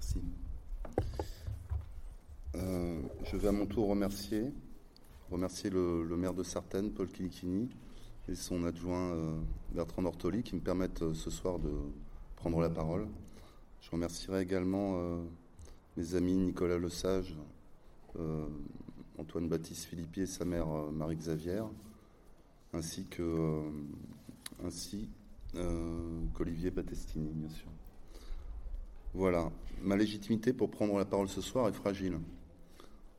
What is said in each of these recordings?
Merci. Euh, je vais à mon tour remercier, remercier le, maire de Sartène, Paul Kilikini, et son adjoint euh, Bertrand Ortoli qui me permettent euh, ce soir de prendre la parole. Je remercierai également mes amis Nicolas Lesage, Antoine Baptiste Philippi et sa mère Marie-Xavière, ainsi ainsi qu'Olivier Battestini, bien sûr. Voilà, ma légitimité pour prendre la parole ce soir est fragile.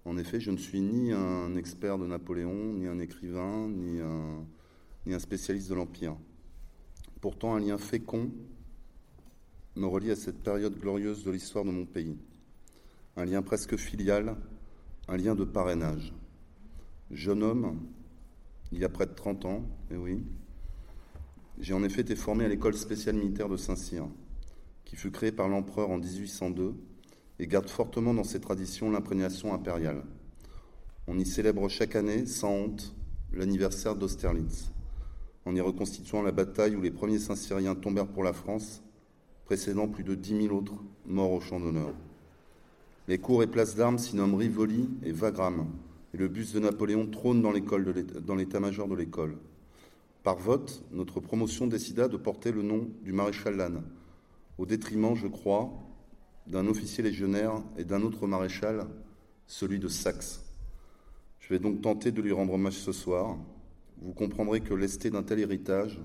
En effet, je ne suis ni un expert de Napoléon, ni un écrivain, ni un, spécialiste de l'Empire. Pourtant, un lien fécond me relie à cette période glorieuse de l'histoire de mon pays. Un lien presque filial, un lien de parrainage. Jeune homme, il y a près de 30 ans, et oui, j'ai en effet été formé à l'école spéciale militaire de Saint-Cyr, qui fut créée par l'empereur en 1802 et garde fortement dans ses traditions l'imprégnation impériale. On y célèbre chaque année, sans honte, l'anniversaire d'Austerlitz, en y reconstituant la bataille où les premiers Saint-Cyriens tombèrent pour la France, précédant plus de 10 000 autres morts au champ d'honneur. Les cours et places d'armes s'y nomment Rivoli et Wagram, et le buste de Napoléon trône dans l'état-major de l'école. Par vote, notre promotion décida de porter le nom du maréchal Lannes, au détriment, je crois, d'un officier légionnaire et d'un autre maréchal, celui de Saxe. Je vais donc tenter de lui rendre hommage ce soir. Vous comprendrez que lesté d'un tel héritage,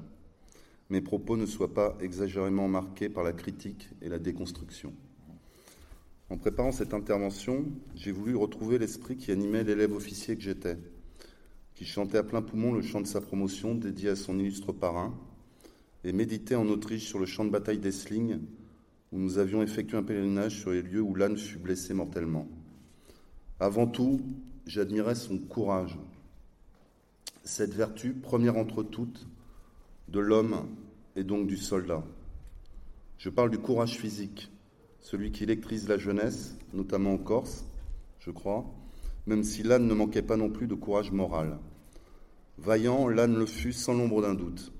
mes propos ne soient pas exagérément marqués par la critique et la déconstruction. En préparant cette intervention, j'ai voulu retrouver l'esprit qui animait l'élève officier que j'étais, qui chantait à plein poumon le chant de sa promotion dédié à son illustre parrain, et méditait en Autriche sur le champ de bataille d'Essling, où nous avions effectué un pèlerinage sur les lieux où l'âne fut blessé mortellement. Avant tout, j'admirais son courage, cette vertu première entre toutes de l'homme et donc du soldat. Je parle du courage physique, celui qui électrise la jeunesse, notamment en Corse, je crois, même si l'âne ne manquait pas non plus de courage moral. Vaillant, l'âne le fut sans l'ombre d'un doute.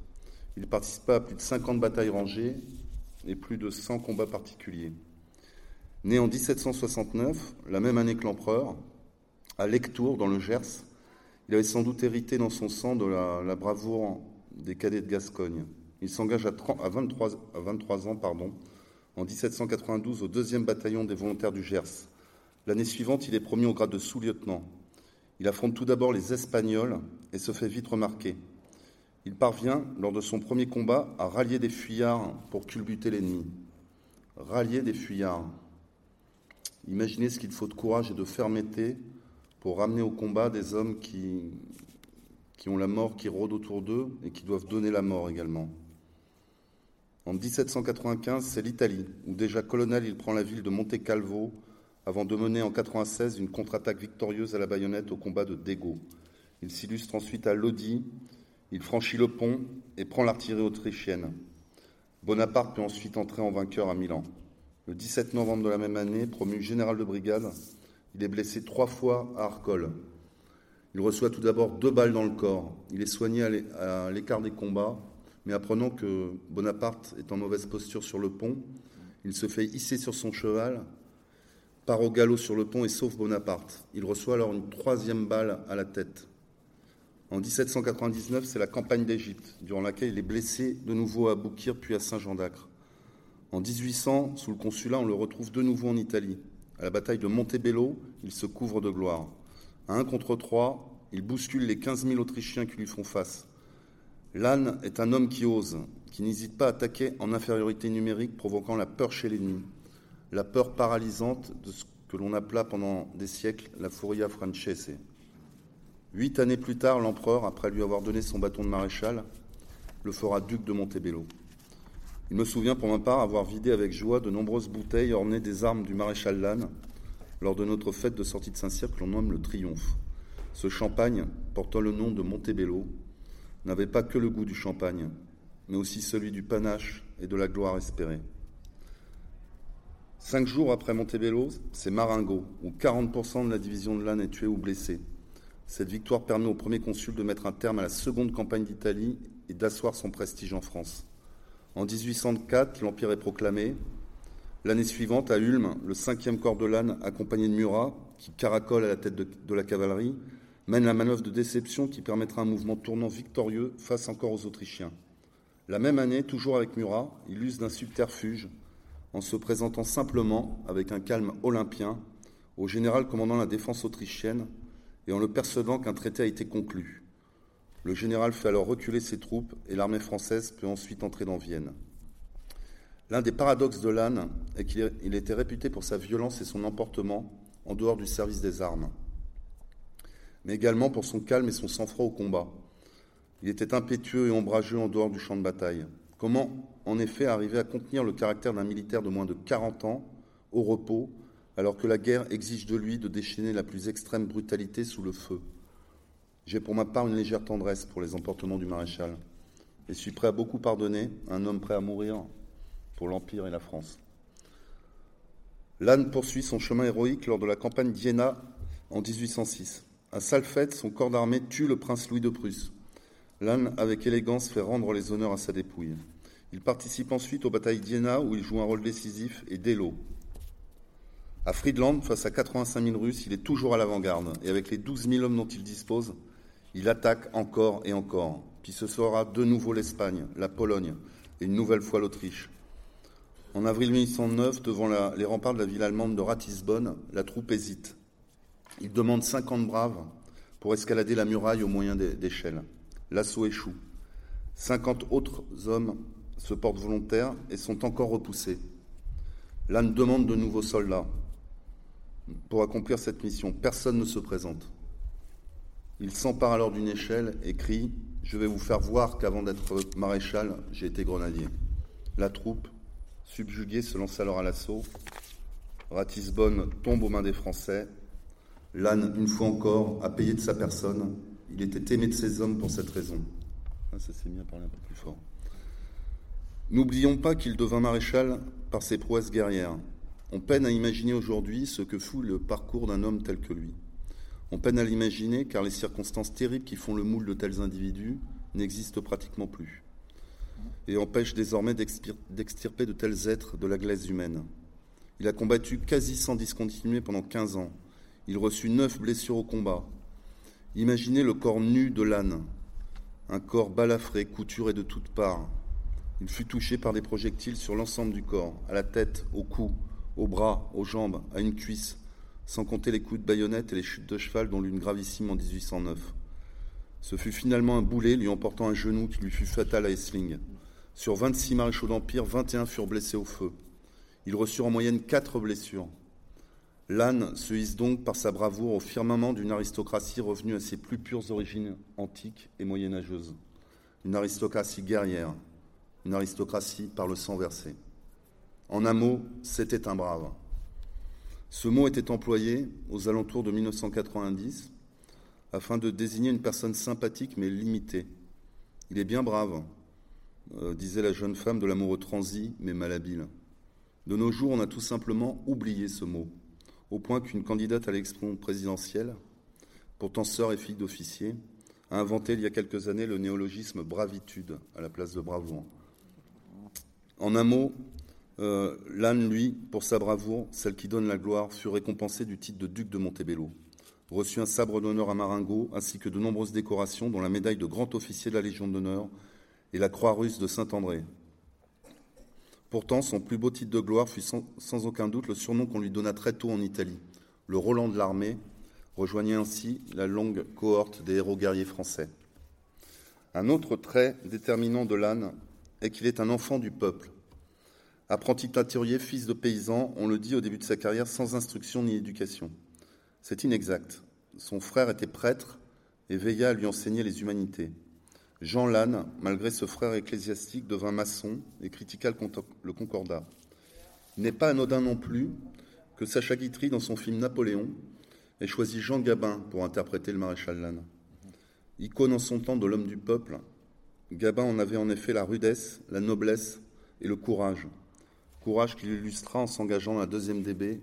Il participa à plus de 50 batailles rangées et plus de 100 combats particuliers. Né en 1769, la même année que l'empereur, à Lectour, dans le Gers, il avait sans doute hérité dans son sang de la, bravoure des cadets de Gascogne. Il s'engage à, à, 23, à 23 ans en 1792 au 2e bataillon des volontaires du Gers. L'année suivante, il est promu au grade de sous-lieutenant. Il affronte tout d'abord les Espagnols et se fait vite remarquer. Il parvient, lors de son premier combat, à rallier des fuyards pour culbuter l'ennemi. Rallier des fuyards. Imaginez ce qu'il faut de courage et de fermeté pour ramener au combat des hommes qui, ont la mort qui rôde autour d'eux et qui doivent donner la mort également. En 1795, c'est l'Italie, où déjà colonel, il prend la ville de Monte Calvo avant de mener en 96 une contre-attaque victorieuse à la baïonnette au combat de Dego. Il s'illustre ensuite à Lodi, il franchit le pont et prend l'artillerie autrichienne. Bonaparte peut ensuite entrer en vainqueur à Milan. Le 17 novembre de la même année, promu général de brigade, il est blessé trois fois à Arcole. Il reçoit tout d'abord deux balles dans le corps. Il est soigné à l'écart des combats, mais apprenant que Bonaparte est en mauvaise posture sur le pont, il se fait hisser sur son cheval, part au galop sur le pont et sauve Bonaparte. Il reçoit alors une troisième balle à la tête. En 1799, c'est la campagne d'Égypte, durant laquelle il est blessé de nouveau à Boukir puis à Saint-Jean d'Acre. En 1800, sous le consulat, on le retrouve de nouveau en Italie. À la bataille de Montebello, il se couvre de gloire. À un contre trois, il bouscule les 15 000 Autrichiens qui lui font face. L'âne est un homme qui ose, qui n'hésite pas à attaquer en infériorité numérique, provoquant la peur chez l'ennemi, la peur paralysante de ce que l'on appela pendant des siècles la furia francese. Huit années plus tard, l'empereur, après lui avoir donné son bâton de maréchal, le fera duc de Montebello. Il me souvient pour ma part avoir vidé avec joie de nombreuses bouteilles ornées des armes du maréchal Lannes lors de notre fête de sortie de Saint-Cyr que l'on nomme le Triomphe. Ce champagne, portant le nom de Montebello, n'avait pas que le goût du champagne, mais aussi celui du panache et de la gloire espérée. Cinq jours après Montebello, c'est Marengo, où 40% de la division de Lannes est tuée ou blessée. Cette victoire permet au premier consul de mettre un terme à la seconde campagne d'Italie et d'asseoir son prestige en France. En 1804, l'Empire est proclamé. L'année suivante, à Ulm, le 5e corps de Lannes, accompagné de Murat, qui caracole à la tête de, de la cavalerie, mène la manœuvre de déception qui permettra un mouvement tournant victorieux face encore aux Autrichiens. La même année, toujours avec Murat, il use d'un subterfuge en se présentant simplement, avec un calme olympien, au général commandant la défense autrichienne et en le percevant qu'un traité a été conclu. Le général fait alors reculer ses troupes et l'armée française peut ensuite entrer dans Vienne. L'un des paradoxes de Lannes est qu'il était réputé pour sa violence et son emportement en dehors du service des armes, mais également pour son calme et son sang-froid au combat. Il était impétueux et ombrageux en dehors du champ de bataille. Comment, en effet, arriver à contenir le caractère d'un militaire de moins de 40 ans, au repos, alors que la guerre exige de lui de déchaîner la plus extrême brutalité sous le feu j'ai pour ma part une légère tendresse pour les emportements du maréchal et suis prêt à beaucoup pardonner un homme prêt à mourir pour l'Empire et la France. Lannes poursuit son chemin héroïque lors de la campagne d'Iéna en 1806. À Salfette, son corps d'armée tue le prince Louis de Prusse. Lannes, avec élégance, fait rendre les honneurs à sa dépouille. Il participe ensuite aux batailles d'Iéna, où il joue un rôle décisif, et d'Elo. À Friedland, face à 85 000 Russes, il est toujours à l'avant-garde, et avec les 12 000 hommes dont il dispose, il attaque encore et encore. Puis ce sera de nouveau l'Espagne, la Pologne et une nouvelle fois l'Autriche. En avril 1809, devant les remparts de la ville allemande de Ratisbonne, la troupe hésite. Il demande 50 braves pour escalader la muraille au moyen d'échelles. L'assaut échoue. 50 autres hommes se portent volontaires et sont encore repoussés. Lannes demande de nouveaux soldats pour accomplir cette mission. Personne ne se présente. Il s'empare alors d'une échelle et crie Je vais vous faire voir qu'avant d'être maréchal, j'ai été grenadier. La troupe, subjuguée, se lance alors à l'assaut. Ratisbonne tombe aux mains des Français. Lannes, une fois encore, a payé de sa personne. Il était aimé de ses hommes pour cette raison. Ah, ça s'est mis à parler un peu plus fort. N'oublions pas qu'il devint maréchal par ses prouesses guerrières. On peine à imaginer aujourd'hui ce que fut le parcours d'un homme tel que lui. On peine à l'imaginer car les circonstances terribles qui font le moule de tels individus n'existent pratiquement plus et empêchent désormais d'extirper de tels êtres de la glaise humaine. Il a combattu quasi sans discontinuer pendant 15 ans. Il reçut neuf blessures au combat. Imaginez le corps nu de l'âne, un corps balafré, couturé de toutes parts. Il fut touché par des projectiles sur l'ensemble du corps, à la tête, au cou, aux bras, aux jambes, à une cuisse, sans compter les coups de baïonnette et les chutes de cheval, dont l'une gravissime en 1809. Ce fut finalement un boulet lui emportant un genou qui lui fut fatal à Essling. Sur 26 maréchaux d'Empire, 21 furent blessés au feu. Ils reçurent en moyenne 4 blessures. L'âne se hisse donc par sa bravoure au firmament d'une aristocratie revenue à ses plus pures origines antiques et moyenâgeuses. Une aristocratie guerrière, une aristocratie par le sang versé. En un mot, c'était un brave. Ce mot était employé aux alentours de 1990 afin de désigner une personne sympathique mais limitée. Il est bien brave, euh, disait la jeune femme de l'amoureux transi mais malhabile. De nos jours, on a tout simplement oublié ce mot, au point qu'une candidate à l'élection présidentielle, pourtant sœur et fille d'officier, a inventé il y a quelques années le néologisme bravitude à la place de bravoure. En un mot, euh, L'âne, lui, pour sa bravoure, celle qui donne la gloire, fut récompensé du titre de duc de Montebello. Reçut un sabre d'honneur à Marengo, ainsi que de nombreuses décorations, dont la médaille de grand officier de la Légion d'honneur et la croix russe de Saint-André. Pourtant, son plus beau titre de gloire fut sans, sans aucun doute le surnom qu'on lui donna très tôt en Italie. Le Roland de l'armée rejoignait ainsi la longue cohorte des héros guerriers français. Un autre trait déterminant de l'âne est qu'il est un enfant du peuple. Apprenti teinturier, fils de paysan, on le dit au début de sa carrière sans instruction ni éducation. C'est inexact. Son frère était prêtre et veilla à lui enseigner les humanités. Jean Lannes, malgré ce frère ecclésiastique, devint maçon et critiqua le concordat. Il n'est pas anodin non plus que Sacha Guitry, dans son film Napoléon, ait choisi Jean Gabin pour interpréter le maréchal Lannes. Icône en son temps de l'homme du peuple, Gabin en avait en effet la rudesse, la noblesse et le courage. Courage qu'il illustra en s'engageant dans la deuxième DB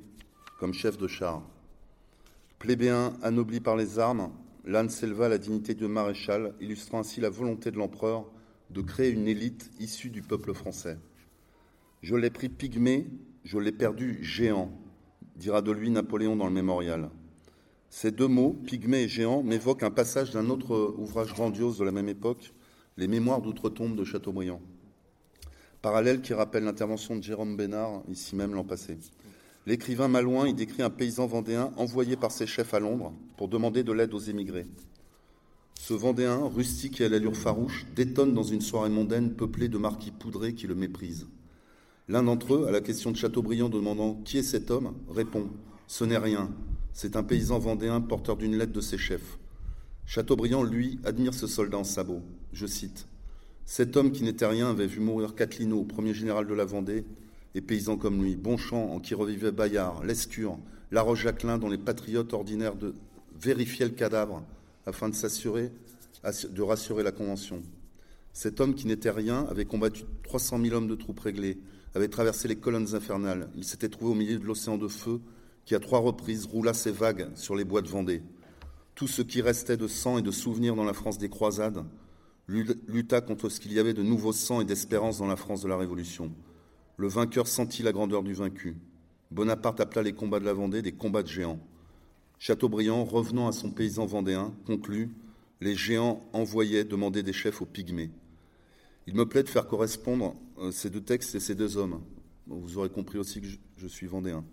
comme chef de char. Plébéen anobli par les armes, Lannes s'éleva à la dignité de maréchal, illustrant ainsi la volonté de l'empereur de créer une élite issue du peuple français. Je l'ai pris pygmée, je l'ai perdu géant, dira de lui Napoléon dans le mémorial. Ces deux mots, pygmée et géant, m'évoquent un passage d'un autre ouvrage grandiose de la même époque, Les Mémoires d'outre-tombe de Chateaubriand. Parallèle qui rappelle l'intervention de Jérôme Bénard, ici même l'an passé. L'écrivain Malouin y décrit un paysan vendéen envoyé par ses chefs à Londres pour demander de l'aide aux émigrés. Ce vendéen, rustique et à l'allure farouche, détonne dans une soirée mondaine peuplée de marquis poudrés qui le méprisent. L'un d'entre eux, à la question de Chateaubriand demandant qui est cet homme, répond Ce n'est rien, c'est un paysan vendéen porteur d'une lettre de ses chefs. Chateaubriand, lui, admire ce soldat en sabot. Je cite Cet homme qui n'était rien avait vu mourir Catlino, premier général de la Vendée, et paysans comme lui, Bonchamp, en qui revivait Bayard, Lescure, Laroche-Jacquelin, dont les patriotes ordinaires de vérifier le cadavre afin de s'assurer, de rassurer la Convention. Cet homme qui n'était rien avait combattu 300 000 hommes de troupes réglées, avait traversé les colonnes infernales. Il s'était trouvé au milieu de l'océan de feu qui, à trois reprises, roula ses vagues sur les bois de Vendée. Tout ce qui restait de sang et de souvenirs dans la France des croisades lutta contre ce qu'il y avait de nouveau sang et d'espérance dans la France de la Révolution. Le vainqueur sentit la grandeur du vaincu. Bonaparte appela les combats de la Vendée des combats de géants. Chateaubriand, revenant à son paysan vendéen, conclut Les géants envoyaient demander des chefs aux pygmées. Il me plaît de faire correspondre euh, ces deux textes et ces deux hommes. vous aurez compris aussi que je, suis vendéen.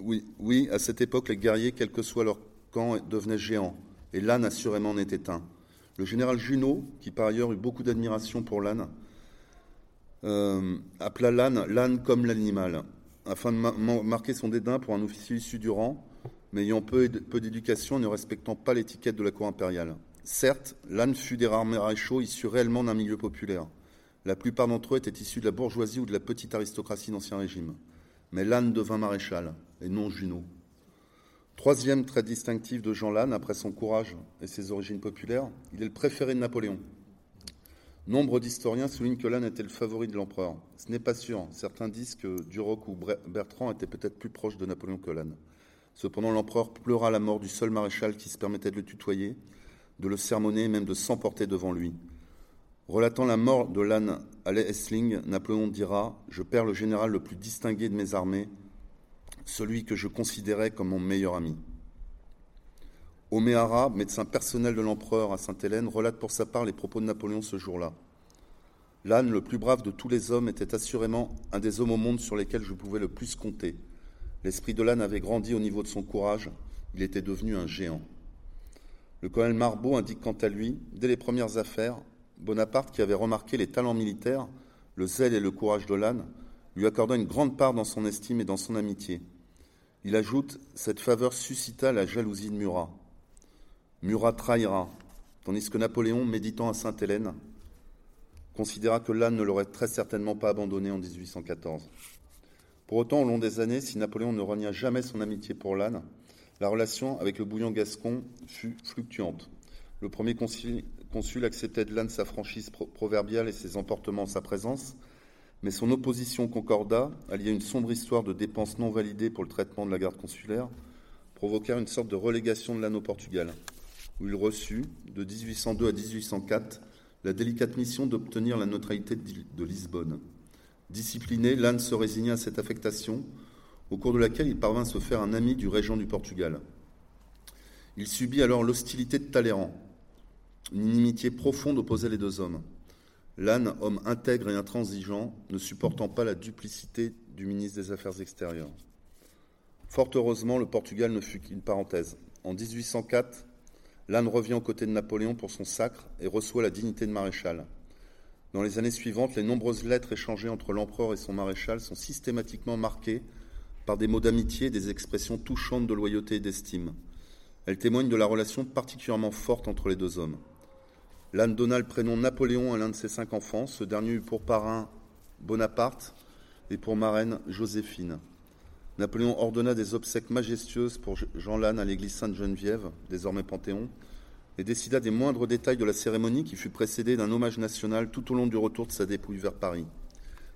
Oui, oui, à cette époque, les guerriers, quel que soit leur camp, devenaient géants, et l'âne assurément n'était un. Le général Junot, qui par ailleurs eut beaucoup d'admiration pour l'âne, euh, appela l'âne l'âne comme l'animal, afin de marquer son dédain pour un officier issu du rang, mais ayant peu, d'éducation et ne respectant pas l'étiquette de la cour impériale. Certes, l'âne fut des rares maréchaux issus réellement d'un milieu populaire. La plupart d'entre eux étaient issus de la bourgeoisie ou de la petite aristocratie d'Ancien Régime. Mais l'âne devint maréchal, et non Junot. Troisième trait distinctif de Jean Lannes, après son courage et ses origines populaires, il est le préféré de Napoléon. Nombre d'historiens soulignent que l'âne était le favori de l'empereur. Ce n'est pas sûr. Certains disent que Duroc ou Bertrand étaient peut-être plus proches de Napoléon que l'âne. Cependant, l'empereur pleura la mort du seul maréchal qui se permettait de le tutoyer, de le sermonner et même de s'emporter devant lui. Relatant la mort de l'âne à Essling, Napoléon dira Je perds le général le plus distingué de mes armées, celui que je considérais comme mon meilleur ami. Oméhara, médecin personnel de l'empereur à Sainte-Hélène, relate pour sa part les propos de Napoléon ce jour-là. L'âne, le plus brave de tous les hommes, était assurément un des hommes au monde sur lesquels je pouvais le plus compter. L'esprit de l'âne avait grandi au niveau de son courage, il était devenu un géant. Le colonel Marbeau indique quant à lui, dès les premières affaires, Bonaparte, qui avait remarqué les talents militaires, le zèle et le courage de l'âne, lui accorda une grande part dans son estime et dans son amitié. Il ajoute Cette faveur suscita la jalousie de Murat. Murat trahira, tandis que Napoléon, méditant à Sainte-Hélène, considéra que l'âne ne l'aurait très certainement pas abandonné en 1814. Pour autant, au long des années, si Napoléon ne renia jamais son amitié pour l'âne, la relation avec le bouillon gascon fut fluctuante. Le premier consul, acceptait de l'âne sa franchise proverbiale et ses emportements en sa présence, mais son opposition concorda, alliée à une sombre histoire de dépenses non validées pour le traitement de la garde consulaire, provoqua une sorte de relégation de l'âne au Portugal où il reçut, de 1802 à 1804, la délicate mission d'obtenir la neutralité de Lisbonne. Discipliné, l'âne se résigna à cette affectation, au cours de laquelle il parvint à se faire un ami du régent du Portugal. Il subit alors l'hostilité de Talleyrand. Une inimitié profonde opposait les deux hommes. L'âne, homme intègre et intransigeant, ne supportant pas la duplicité du ministre des Affaires extérieures. Fort heureusement, le Portugal ne fut qu'une parenthèse. En 1804, L'âne revient aux côtés de Napoléon pour son sacre et reçoit la dignité de maréchal. Dans les années suivantes, les nombreuses lettres échangées entre l'empereur et son maréchal sont systématiquement marquées par des mots d'amitié et des expressions touchantes de loyauté et d'estime. Elles témoignent de la relation particulièrement forte entre les deux hommes. L'âne donna le prénom Napoléon à l'un de ses cinq enfants. Ce dernier eut pour parrain Bonaparte et pour marraine Joséphine. Napoléon ordonna des obsèques majestueuses pour Jean Lannes à l'église Sainte-Geneviève, désormais Panthéon, et décida des moindres détails de la cérémonie qui fut précédée d'un hommage national tout au long du retour de sa dépouille vers Paris.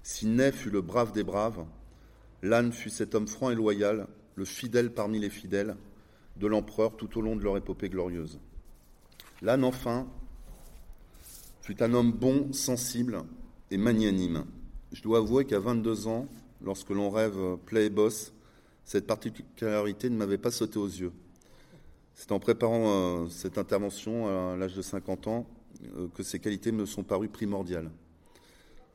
Si Ney fut le brave des braves, Lannes fut cet homme franc et loyal, le fidèle parmi les fidèles de l'empereur tout au long de leur épopée glorieuse. Lannes, enfin, fut un homme bon, sensible et magnanime. Je dois avouer qu'à 22 ans, lorsque l'on rêve play et boss, cette particularité ne m'avait pas sauté aux yeux. C'est en préparant euh, cette intervention à l'âge de 50 ans euh, que ces qualités me sont parues primordiales.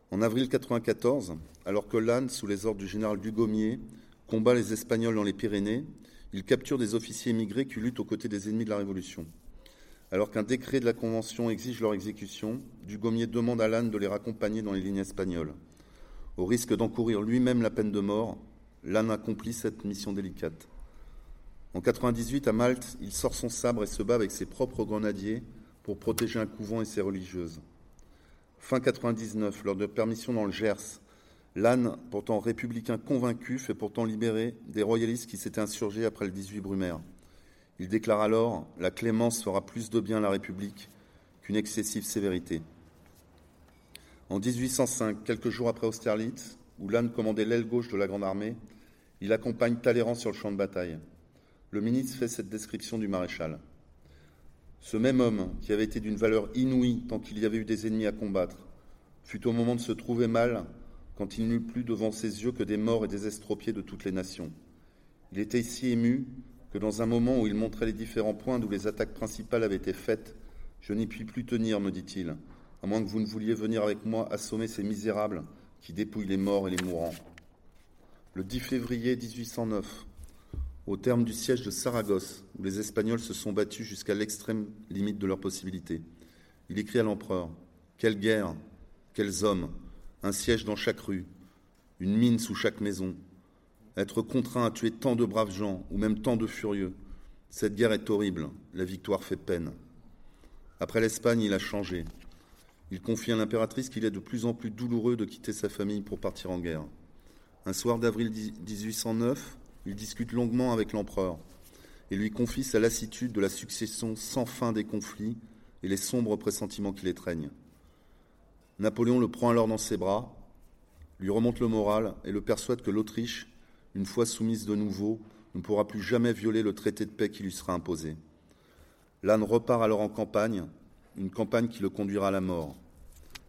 En avril 1994, alors que Lannes, sous les ordres du général Dugommier, combat les Espagnols dans les Pyrénées, il capture des officiers émigrés qui luttent aux côtés des ennemis de la Révolution. Alors qu'un décret de la Convention exige leur exécution, Dugommier demande à Lannes de les raccompagner dans les lignes espagnoles. Au risque d'encourir lui-même la peine de mort, Lannes accomplit cette mission délicate. En 98, à Malte, il sort son sabre et se bat avec ses propres grenadiers pour protéger un couvent et ses religieuses. Fin 99, lors de permission dans le Gers, Lannes, pourtant républicain convaincu, fait pourtant libérer des royalistes qui s'étaient insurgés après le 18 Brumaire. Il déclare alors La clémence fera plus de bien à la République qu'une excessive sévérité. En 1805, quelques jours après Austerlitz, où Lannes commandait l'aile gauche de la Grande Armée, il accompagne Talleyrand sur le champ de bataille. Le ministre fait cette description du maréchal. Ce même homme, qui avait été d'une valeur inouïe tant qu'il y avait eu des ennemis à combattre, fut au moment de se trouver mal quand il n'eut plus devant ses yeux que des morts et des estropiés de toutes les nations. Il était si ému que dans un moment où il montrait les différents points d'où les attaques principales avaient été faites, je n'y puis plus tenir, me dit-il, à moins que vous ne vouliez venir avec moi assommer ces misérables qui dépouillent les morts et les mourants. Le 10 février 1809, au terme du siège de Saragosse, où les Espagnols se sont battus jusqu'à l'extrême limite de leurs possibilités. Il écrit à l'empereur Quelle guerre Quels hommes Un siège dans chaque rue, une mine sous chaque maison. Être contraint à tuer tant de braves gens, ou même tant de furieux. Cette guerre est horrible, la victoire fait peine. Après l'Espagne, il a changé. Il confie à l'impératrice qu'il est de plus en plus douloureux de quitter sa famille pour partir en guerre. Un soir d'avril 1809, il discute longuement avec l'empereur et lui confie sa lassitude de la succession sans fin des conflits et les sombres pressentiments qui l'étreignent. Napoléon le prend alors dans ses bras, lui remonte le moral et le persuade que l'Autriche, une fois soumise de nouveau, ne pourra plus jamais violer le traité de paix qui lui sera imposé. Lannes repart alors en campagne, une campagne qui le conduira à la mort.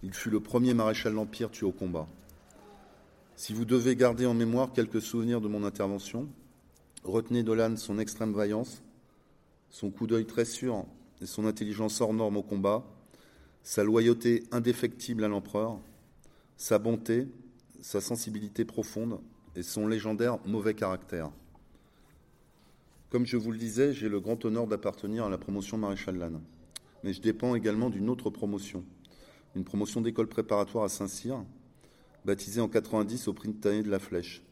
Il fut le premier maréchal de l'Empire tué au combat. Si vous devez garder en mémoire quelques souvenirs de mon intervention, retenez de l'âne son extrême vaillance, son coup d'œil très sûr et son intelligence hors norme au combat, sa loyauté indéfectible à l'empereur, sa bonté, sa sensibilité profonde et son légendaire mauvais caractère. Comme je vous le disais, j'ai le grand honneur d'appartenir à la promotion Maréchal Lannes. Mais je dépends également d'une autre promotion, une promotion d'école préparatoire à Saint-Cyr, baptisée en 90 au Printanier de la Flèche.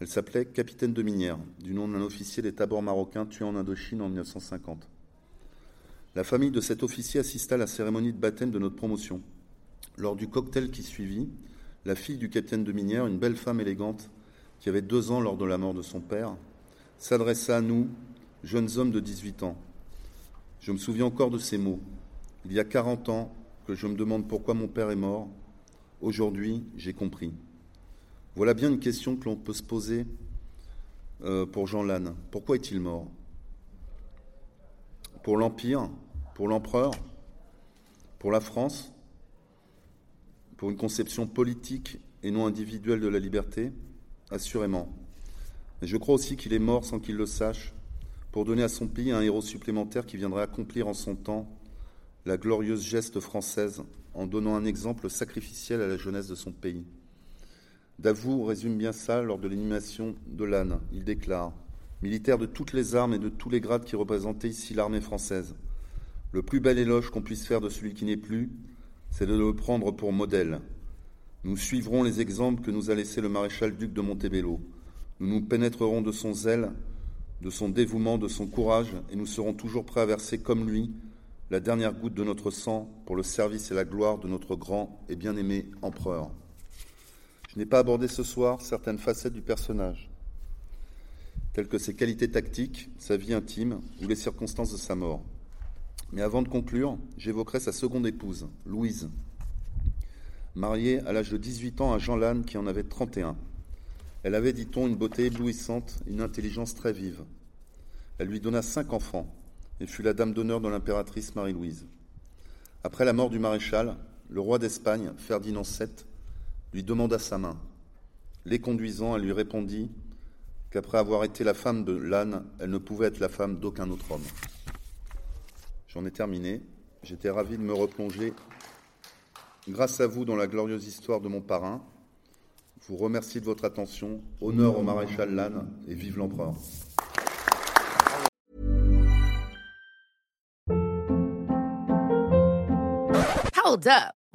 Elle s'appelait Capitaine de Minière, du nom d'un officier des tabords marocains tué en Indochine en 1950. La famille de cet officier assista à la cérémonie de baptême de notre promotion. Lors du cocktail qui suivit, la fille du capitaine de Minière, une belle femme élégante, qui avait deux ans lors de la mort de son père, s'adressa à nous, jeunes hommes de 18 ans. Je me souviens encore de ces mots. Il y a 40 ans que je me demande pourquoi mon père est mort Aujourd'hui, j'ai compris. Voilà bien une question que l'on peut se poser euh, pour Jean Lannes. Pourquoi est-il mort? Pour l'Empire? Pour l'Empereur? Pour la France? Pour une conception politique et non individuelle de la liberté Assurément. Mais je crois aussi qu'il est mort sans qu'il le sache, pour donner à son pays un héros supplémentaire qui viendrait accomplir en son temps la glorieuse geste française en donnant un exemple sacrificiel à la jeunesse de son pays. Davout résume bien ça lors de l'animation de l'âne. Il déclare Militaire de toutes les armes et de tous les grades qui représentaient ici l'armée française, le plus bel éloge qu'on puisse faire de celui qui n'est plus, c'est de le prendre pour modèle. Nous suivrons les exemples que nous a laissés le maréchal duc de Montebello. Nous nous pénétrerons de son zèle, de son dévouement, de son courage, et nous serons toujours prêts à verser comme lui la dernière goutte de notre sang pour le service et la gloire de notre grand et bien-aimé empereur. Je n'ai pas abordé ce soir certaines facettes du personnage, telles que ses qualités tactiques, sa vie intime ou les circonstances de sa mort. Mais avant de conclure, j'évoquerai sa seconde épouse, Louise, mariée à l'âge de 18 ans à Jean Lannes qui en avait 31. Elle avait, dit-on, une beauté éblouissante, une intelligence très vive. Elle lui donna cinq enfants et fut la dame d'honneur de l'impératrice Marie-Louise. Après la mort du maréchal, le roi d'Espagne, Ferdinand VII, lui demanda sa main. Les conduisant, elle lui répondit qu'après avoir été la femme de l'âne, elle ne pouvait être la femme d'aucun autre homme. J'en ai terminé. J'étais ravi de me replonger, grâce à vous, dans la glorieuse histoire de mon parrain. Je vous remercie de votre attention. Honneur au maréchal Lannes et vive l'empereur.